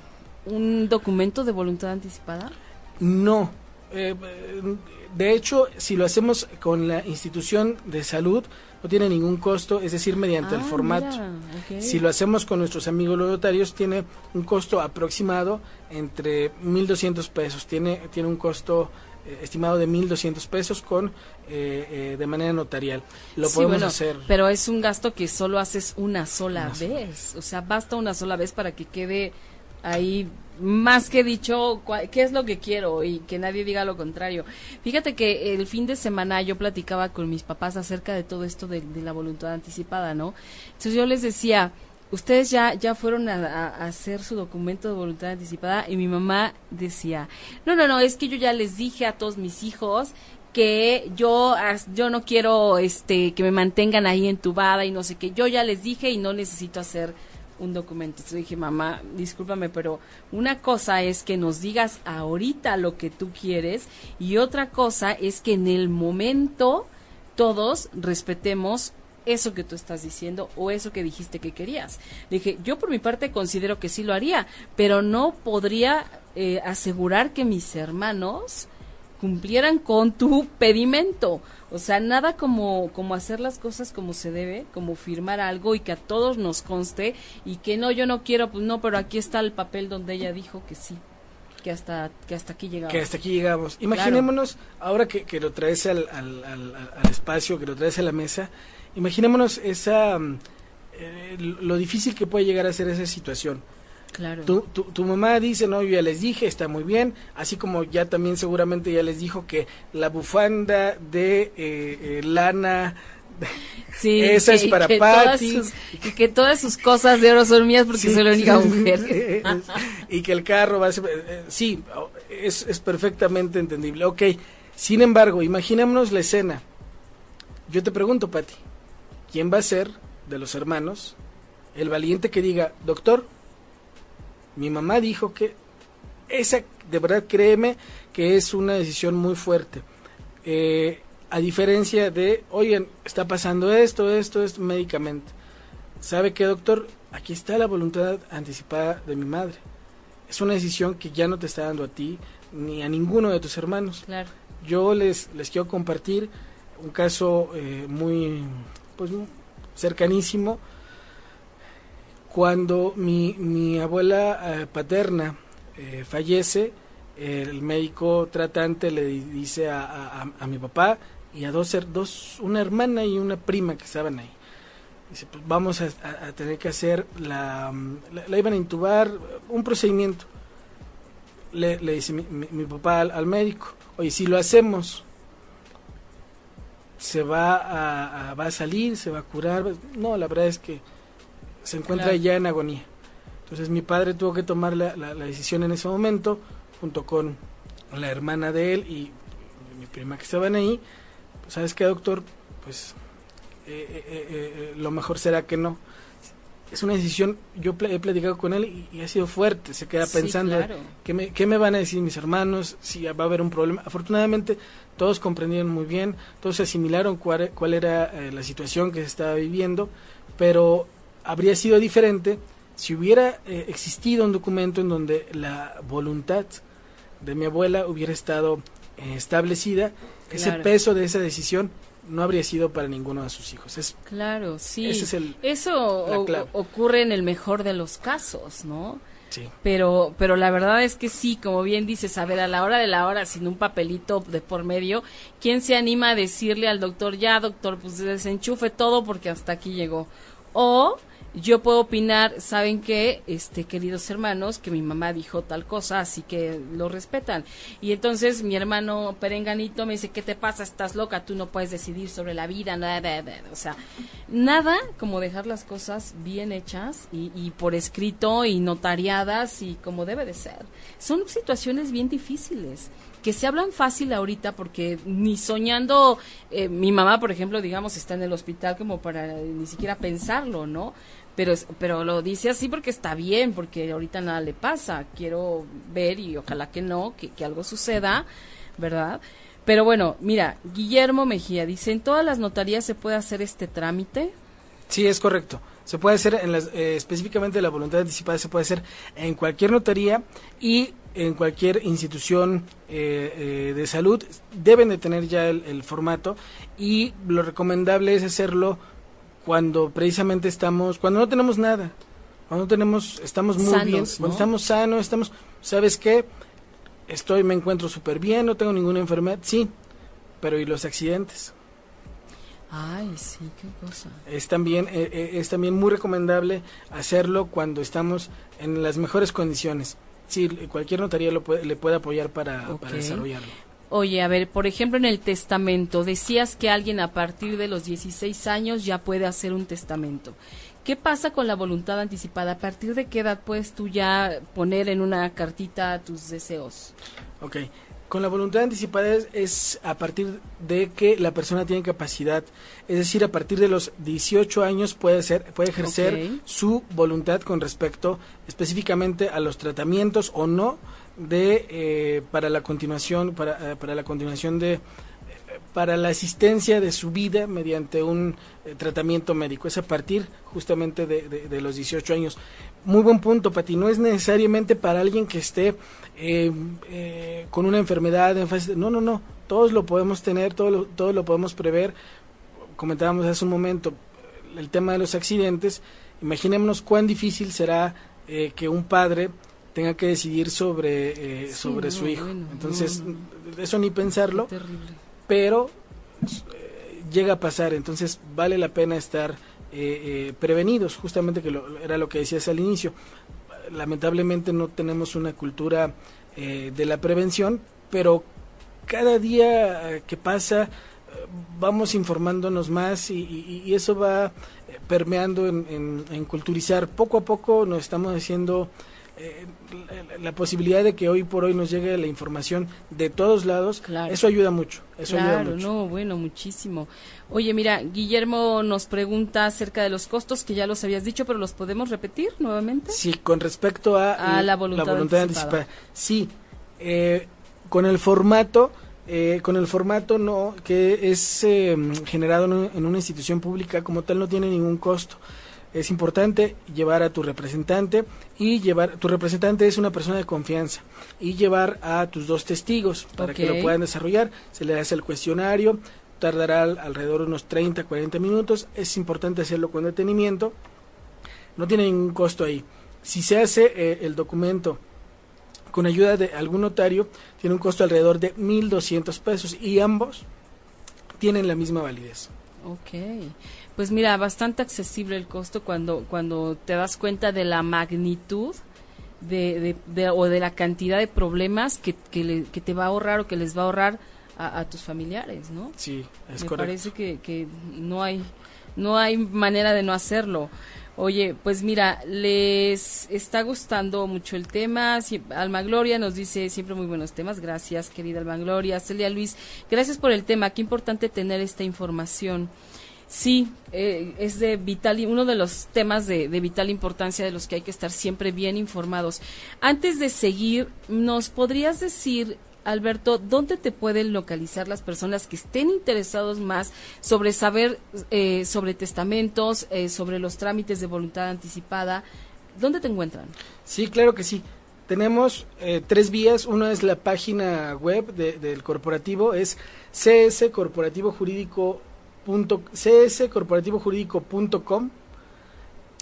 un documento de voluntad anticipada? No, de hecho, si lo hacemos con la institución de salud, no tiene ningún costo, es decir, mediante el ah, formato. Si lo hacemos con nuestros amigos los notarios, tiene un costo aproximado entre 1.200 pesos, tiene, tiene un costo eh, estimado de 1.200 pesos con eh, eh, de manera notarial. Lo Sí, podemos bueno, hacer. Pero es un gasto que solo haces una sola vez. O sea, basta una sola vez para que quede ahí más que dicho qué es lo que quiero y que nadie diga lo contrario. Fíjate que el fin de semana yo platicaba con mis papás acerca de todo esto de, de la voluntad anticipada, ¿no? Entonces yo les decía, ustedes ya ya fueron a, a- hacer su documento de voluntad anticipada y mi mamá decía, no, no, no, es que yo ya les dije a todos mis hijos que yo yo no quiero este que me mantengan ahí entubada y no sé qué yo ya les dije y no necesito hacer un documento dije mamá discúlpame pero una cosa es que nos digas ahorita lo que tú quieres y otra cosa es que en el momento todos respetemos eso que tú estás diciendo o eso que dijiste que querías. Le dije, yo por mi parte considero que sí lo haría, pero no podría eh, asegurar que mis hermanos cumplieran con tu pedimento. O sea, nada como, como hacer las cosas como se debe, como firmar algo y que a todos nos conste y que no, yo no quiero, pues no, pero aquí está el papel donde ella dijo que sí, que hasta, que hasta aquí llegaba. que hasta aquí llegamos. Imaginémonos, ahora que, que lo traes al, al, al- al espacio, que lo traes a la mesa, imaginémonos esa mm, eh, lo difícil que puede llegar a ser esa situación. Claro. Tu, tu, tu mamá dice, no, yo ya les dije, está muy bien, así como ya también seguramente ya les dijo que la bufanda de eh, eh, lana, Sí, Esa que- es para Patty. y que todas sus cosas de oro son mías porque Sí, soy la única mujer. y que el carro va a ser... eh, eh, sí, es, es perfectamente entendible. Ok, sin embargo, imaginémonos la escena. Yo te pregunto, Patti, ¿quién va a ser de los hermanos el valiente que diga, doctor, mi mamá dijo que esa, de verdad, créeme que es una decisión muy fuerte. Eh, a diferencia de, oigan, está pasando esto, esto, esto, médicamente. ¿Sabe qué, doctor? Aquí está la voluntad anticipada de mi madre. Es una decisión que ya no te está dando a ti ni a ninguno de tus hermanos. Claro. Yo les, les quiero compartir un caso eh, muy pues, cercanísimo. Cuando mi, mi abuela eh, paterna eh, fallece, el médico tratante le di- dice a, a- a- mi papá y a dos, dos, una hermana y una prima que estaban ahí. Dice, pues vamos a, tener que hacer la, mm, la, la iban a intubar, un procedimiento. Le, le dice mi, mi- papá al, médico, oye, si lo hacemos, se va a- va a salir, se va a curar. No, la verdad es que se encuentra Claro. ya en agonía. Entonces mi padre tuvo que tomar la, la- la decisión en ese momento, junto con la hermana de él y mi prima que estaban ahí. ¿Sabes qué, doctor? Pues eh, eh, eh, lo mejor será que no. Es una decisión, yo pla- he platicado con él y, y ha sido fuerte, se queda Sí, pensando, claro. ¿qué, me, ¿qué me van a decir mis hermanos? Si va a haber un problema. Afortunadamente todos comprendieron muy bien, todos asimilaron cuál, cuál era la situación que se estaba viviendo, pero habría sido diferente si hubiera eh, existido un documento en donde la voluntad de mi abuela hubiera estado eh, establecida, ese Claro. peso de esa decisión no habría sido para ninguno de sus hijos. Es, Claro, sí. Ese es el- Eso o- ocurre en el mejor de los casos, ¿no? sí. Pero, pero la verdad es que sí, como bien dices, a ver, a la hora de la hora, sin un papelito de por medio, ¿quién se anima a decirle al doctor, ya doctor, pues desenchufe todo porque hasta aquí llegó? O yo puedo opinar, ¿saben qué? Este, queridos hermanos, que mi mamá dijo tal cosa, así que lo respetan. Y entonces mi hermano perenganito me dice, ¿qué te pasa? Estás loca, tú no puedes decidir sobre la vida, nada, nada, nada". o sea, nada como dejar las cosas bien hechas y, y por escrito y notariadas y como debe de ser. Son situaciones bien difíciles que se hablan fácil ahorita porque ni soñando, eh, mi mamá, por ejemplo, digamos, está en el hospital como para ni siquiera pensarlo, ¿no? Pero, pero lo dice así porque está bien, porque ahorita nada le pasa. Quiero ver y ojalá que no, que, que algo suceda, ¿verdad? Pero bueno, mira, Guillermo Mejía dice, ¿en todas las notarías se puede hacer este trámite? Sí, es correcto. Se puede hacer, en las, eh, específicamente la voluntad anticipada, se puede hacer en cualquier notaría y en cualquier institución eh, eh, de salud. Deben de tener ya el formato y lo recomendable es hacerlo cuando precisamente estamos, cuando no tenemos nada, cuando no tenemos, estamos muy Sanos, bien, ¿no? cuando estamos sanos, estamos, ¿sabes qué? estoy, me encuentro súper bien, no tengo ninguna enfermedad, sí, pero ¿y los accidentes? Ay, sí, qué cosa. Es también, eh, eh, es también muy recomendable hacerlo cuando estamos en las mejores condiciones. Sí, cualquier notaría lo puede, le puede apoyar para, para desarrollarlo. Oye, a ver, por ejemplo, en el testamento, decías que alguien a partir de los 16 años ya puede hacer un testamento. ¿Qué pasa con la voluntad anticipada? ¿A partir de qué edad puedes tú ya poner en una cartita tus deseos? Ok, con la voluntad anticipada es, a partir de que la persona tiene capacidad, es decir, a partir de los 18 años puede ser puede ejercer su voluntad con respecto específicamente a los tratamientos o no de eh, para la continuación para, eh, para la continuación de para la asistencia de su vida mediante un eh, tratamiento médico. Es a partir justamente de, los 18 años. Muy buen punto, Pati. No es necesariamente para alguien que esté eh, eh, con una enfermedad en fase. No, no, no. Todos lo podemos tener, todo lo, todo lo podemos prever. Comentábamos hace un momento el tema de los accidentes. Imaginémonos cuán difícil será que un padre tenga que decidir sobre, sobre su hijo. Entonces, eso ni pensarlo pero eh, llega a pasar, entonces vale la pena estar eh, eh, prevenidos, justamente que era lo que decías al inicio. Lamentablemente no tenemos una cultura de la prevención, pero cada día que pasa vamos informándonos más y, eso va permeando en, en, culturizar. Poco a poco nos estamos haciendo eh, la, posibilidad de que hoy por hoy nos llegue la información de todos lados, eso ayuda mucho. Eso claro, no, bueno, muchísimo. Oye, mira, Guillermo nos pregunta acerca de los costos, que ya los habías dicho, pero los podemos repetir nuevamente. Sí, con respecto a, la voluntad, anticipada. Sí, eh, con el formato. Eh, con el formato no que es generado en una institución pública como tal no tiene ningún costo es importante llevar a tu representante y llevar, tu representante es una persona de confianza y llevar a tus dos testigos para que lo puedan desarrollar. Se le hace el cuestionario, tardará alrededor de unos 30, 40 minutos. Es importante hacerlo con detenimiento. No tiene ningún costo ahí. Si se hace eh, el documento con ayuda de algún notario, tiene un costo alrededor de 1.200 pesos y ambos tienen la misma validez. Ok. Pues mira, bastante accesible el costo cuando, cuando te das cuenta de la magnitud de, de, o de la cantidad de problemas que, que, que, te va a ahorrar o que les va a ahorrar a, tus familiares, ¿no? Sí, es Me correcto. parece que, que no hay no hay manera de no hacerlo. Oye, pues mira, les está gustando mucho el tema. Alma Gloria nos dice siempre muy buenos temas. Gracias, querida Alma Gloria. Celia Luis, gracias por el tema. Qué importante tener esta información. Sí, eh, es de vital, uno de los temas de, vital importancia de los que hay que estar siempre bien informados. Antes de seguir, ¿nos podrías decir, Alberto, dónde te pueden localizar las personas que estén interesados más sobre saber eh, sobre testamentos, eh, sobre los trámites de voluntad anticipada? ¿Dónde te encuentran? Sí, claro que sí. Tenemos tres vías. Una es la página web del corporativo, es CS Corporativo Jurídico cscorporativojurídico.com.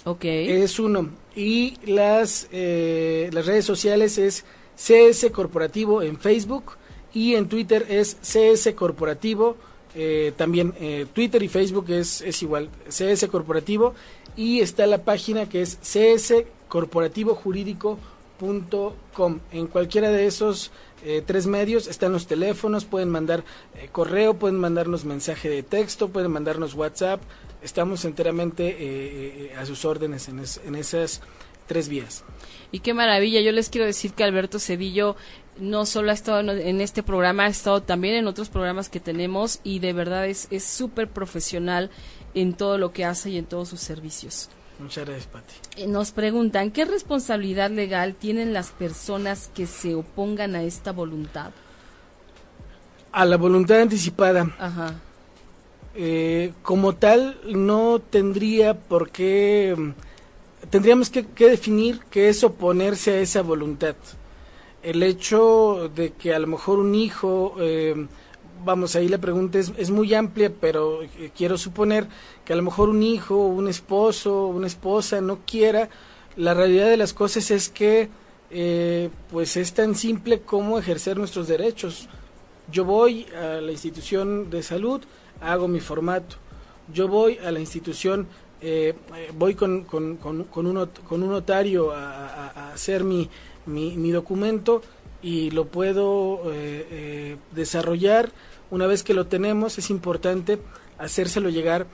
Ok. Es uno. Y las, eh, las redes sociales es CS Corporativo en Facebook y en Twitter es CS Corporativo. Eh, también eh, Twitter y Facebook es, es igual, CS Corporativo. Y está la página que es cscorporativojurídico.com. En cualquiera de esos eh, tres medios, están los teléfonos, pueden mandar eh, correo, pueden mandarnos mensaje de texto, pueden mandarnos WhatsApp, estamos enteramente eh, a sus órdenes en, en, esas tres vías. Y qué maravilla, yo les quiero decir que Alberto Cedillo no solo ha estado en este programa, ha estado también en otros programas que tenemos y de verdad es súper profesional en todo lo que hace y en todos sus servicios. Muchas gracias, Pati. Eh, nos preguntan, ¿qué responsabilidad legal tienen las personas que se opongan a esta voluntad? A la voluntad anticipada. Ajá. Eh, como tal, no tendría por qué... Tendríamos que, definir qué es oponerse a esa voluntad. El hecho de que a lo mejor un hijo... Eh, vamos, ahí la pregunta es, es muy amplia, pero quiero suponer que a lo mejor un hijo, un esposo, una esposa no quiera. La realidad de las cosas es que eh, pues es tan simple como ejercer nuestros derechos. Yo voy a la institución de salud, hago mi formato. Yo voy a la institución, eh, voy con, con, con, con, un, con un notario a, hacer mi, mi, documento y lo puedo eh, eh, desarrollar. Una vez que lo tenemos, es importante hacérselo llegar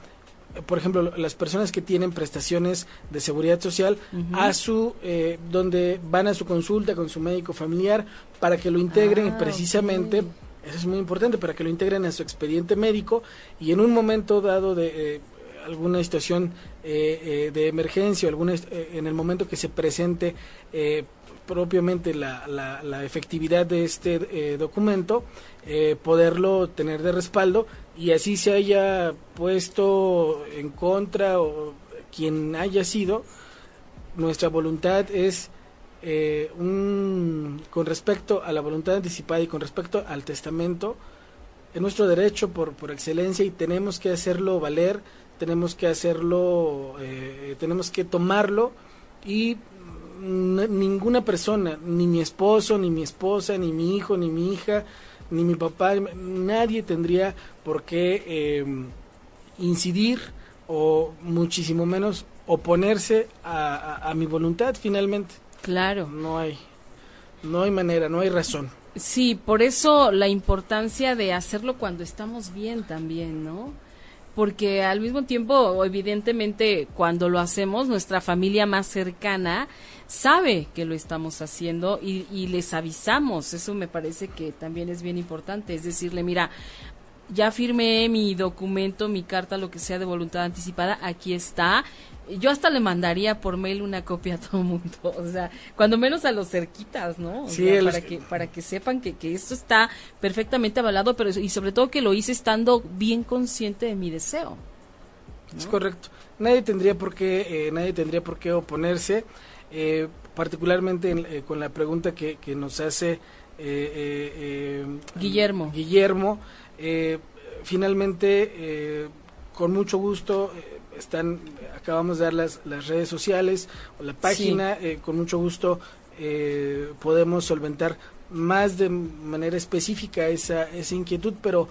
por ejemplo, las personas que tienen prestaciones de seguridad social a su eh, donde van a su consulta con su médico familiar para que lo integren Ah, precisamente eso es muy importante para que lo integren a su expediente médico y en un momento dado de eh, alguna situación eh, eh, de emergencia o alguna eh, en el momento que se presente eh, propiamente la, la, la efectividad de este eh, documento eh, poderlo tener de respaldo y así se haya puesto en contra o quien haya sido nuestra voluntad es eh, un, con respecto a la voluntad anticipada y con respecto al testamento es nuestro derecho por, por excelencia y tenemos que hacerlo valer tenemos que hacerlo eh, tenemos que tomarlo y ninguna persona ni mi esposo ni mi esposa ni mi hijo ni mi hija ni mi papá nadie tendría por qué eh, incidir o muchísimo menos oponerse a, a- a mi voluntad finalmente Claro. no hay no hay manera no hay razón Sí, por eso la importancia de hacerlo cuando estamos bien también, ¿no? Porque al mismo tiempo, evidentemente, cuando lo hacemos, nuestra familia más cercana sabe que lo estamos haciendo y, y les avisamos. Eso me parece que también es bien importante. Es decirle, mira, ya firmé mi documento, mi carta, lo que sea de voluntad anticipada, aquí está. Yo hasta le mandaría por mail una copia a todo el mundo, o sea, cuando menos a los cerquitas, ¿no? O Sí, sea, para que para que sepan que, que esto está perfectamente avalado, pero y sobre todo que lo hice estando bien consciente de mi deseo. Es correcto. Nadie tendría por qué, eh, nadie tendría por qué oponerse, eh, particularmente en- eh, con la pregunta que, que nos hace eh, eh, eh, Guillermo. Guillermo, eh, finalmente, con mucho gusto, están, acabamos de dar las, las redes sociales o la página, eh, con mucho gusto eh, podemos solventar más de manera específica esa, esa inquietud, pero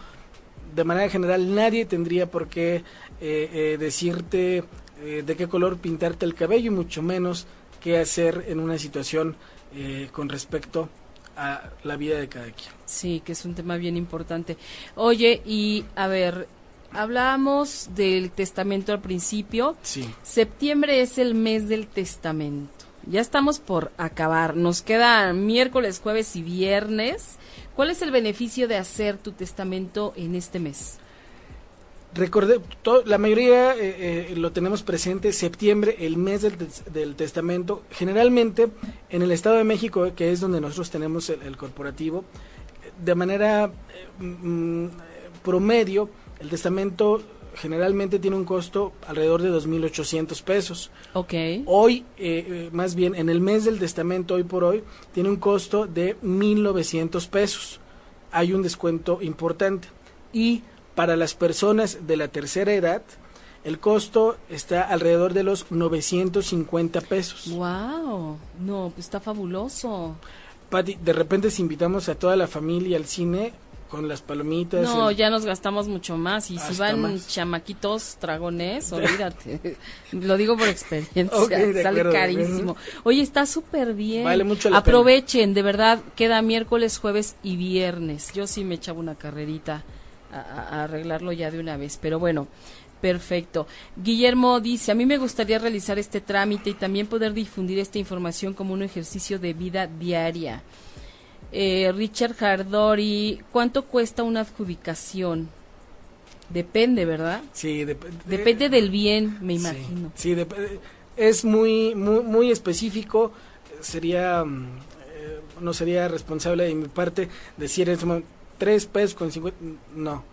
de manera general nadie tendría por qué eh, eh, decirte eh, de qué color pintarte el cabello y mucho menos qué hacer en una situación eh, con respecto a la vida de cada quien. Sí, que es un tema bien importante. Oye, y a ver, hablábamos del testamento al principio. Sí. Septiembre es el mes del testamento. Ya estamos por acabar. Nos quedan miércoles, jueves y viernes. ¿Cuál es el beneficio de hacer tu testamento en este mes? Recordé, la mayoría eh, eh, lo tenemos presente, septiembre, el mes del, del testamento. Generalmente en el Estado de México, que es donde nosotros tenemos el, el corporativo, de manera eh, mm, promedio, el testamento generalmente tiene un costo alrededor de 2.800 pesos. Ok. Hoy, eh, eh, más bien, en el mes del testamento, hoy por hoy, tiene un costo de 1.900 pesos. Hay un descuento importante. Y para las personas de la tercera edad, el costo está alrededor de los 950 pesos. Wow. No, pues está fabuloso. Pati, de repente si invitamos a toda la familia al cine con las palomitas. No, el- ya nos gastamos mucho más. Y si van más. chamaquitos dragones, olvídate. Lo digo por experiencia. Ok, de Sale acuerdo, carísimo. Oye, está súper bien. Vale mucho la Aprovechen, de verdad. Queda miércoles, jueves y viernes. Yo sí me echaba una carrerita a, arreglarlo ya de una vez. Pero bueno. Perfecto. Guillermo dice, a mí me gustaría realizar este trámite y también poder difundir esta información como un ejercicio de vida diaria. Eh, Richard Hardori, ¿cuánto cuesta una adjudicación? Depende, ¿verdad? Sí, dep- Depende del bien, me imagino. Sí, es muy, muy, muy específico. Sería, mm, eh, no sería responsable de mi parte decir en este momento, tres pesos con 50. No,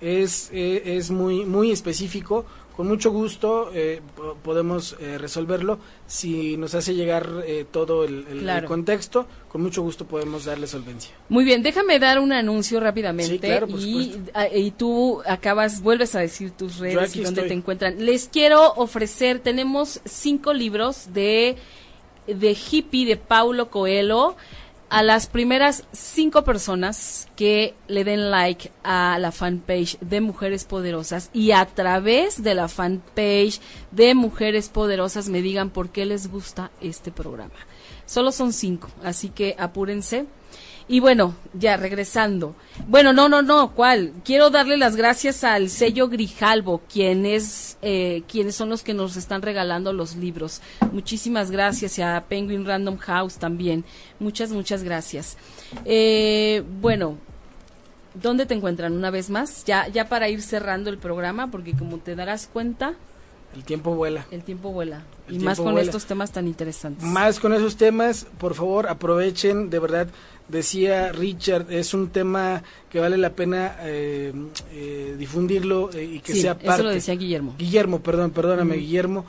es, eh, es muy, muy específico. Con mucho gusto eh, po- podemos eh, resolverlo. Si nos hace llegar eh, todo el, el- el Claro. contexto, con mucho gusto podemos darle solvencia. Muy bien, déjame dar un anuncio rápidamente Sí, claro, por y, supuesto. a- y tú acabas, vuelves a decir tus redes y dónde te encuentran. Les quiero ofrecer, tenemos cinco libros de de hippie de Paulo Coelho a las primeras cinco personas que le den like a la fanpage de Mujeres Poderosas y a través de la fanpage de Mujeres Poderosas me digan por qué les gusta este programa. Solo son cinco, así que apúrense. Y bueno, ya regresando. Bueno, no, no, no, ¿cuál? Quiero darle las gracias al sello Grijalvo, quienes, eh, quienes son los que nos están regalando los libros. Muchísimas gracias y a Penguin Random House también. Muchas, muchas gracias. Eh, bueno, ¿dónde te encuentran una vez más? Ya, ya para ir cerrando el programa, porque como te darás cuenta, el tiempo vuela. El tiempo vuela. y más con estos temas tan interesantes. Más con esos temas, por favor, aprovechen, de verdad, decía Richard, es un tema que vale la pena eh, eh, difundirlo eh, y que sea parte. Eso lo decía Guillermo. Guillermo, perdón, perdóname, Guillermo.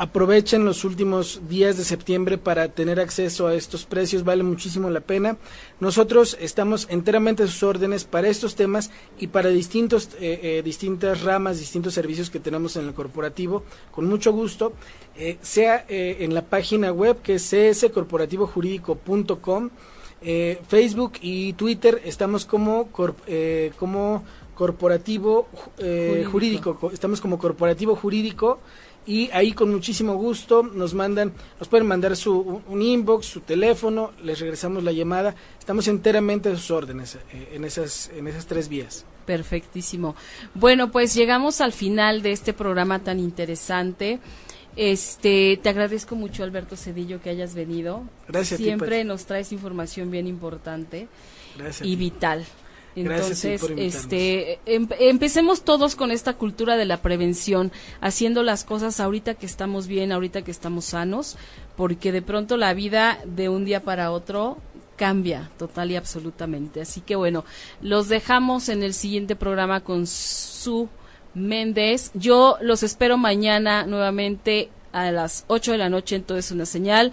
Aprovechen los últimos días de septiembre para tener acceso a estos precios, vale muchísimo la pena. Nosotros estamos enteramente a sus órdenes para estos temas y para distintos, eh, eh, distintas ramas, distintos servicios que tenemos en el corporativo, con mucho gusto, eh, sea en la página web que es cscorporativojurídico.com, Facebook y Twitter estamos como, como corporativo jurídico, estamos como corporativo jurídico y ahí con muchísimo gusto nos mandan, nos pueden mandar su, un inbox, su teléfono, les regresamos la llamada. Estamos enteramente a sus órdenes eh, en, esas, en esas tres vías. Perfectísimo. Bueno, pues llegamos al final de este programa tan interesante. Este, te agradezco mucho, Alberto Cedillo, que hayas venido. Gracias. Siempre nos traes información bien importante y vital. Entonces, este, em, empecemos todos con esta cultura de la prevención, haciendo las cosas ahorita que estamos bien, ahorita que estamos sanos, porque de pronto la vida de un día para otro cambia total y absolutamente. Así que bueno, los dejamos en el siguiente programa con su Méndez. Yo los espero mañana nuevamente a las 8 de la noche en Todo es una señal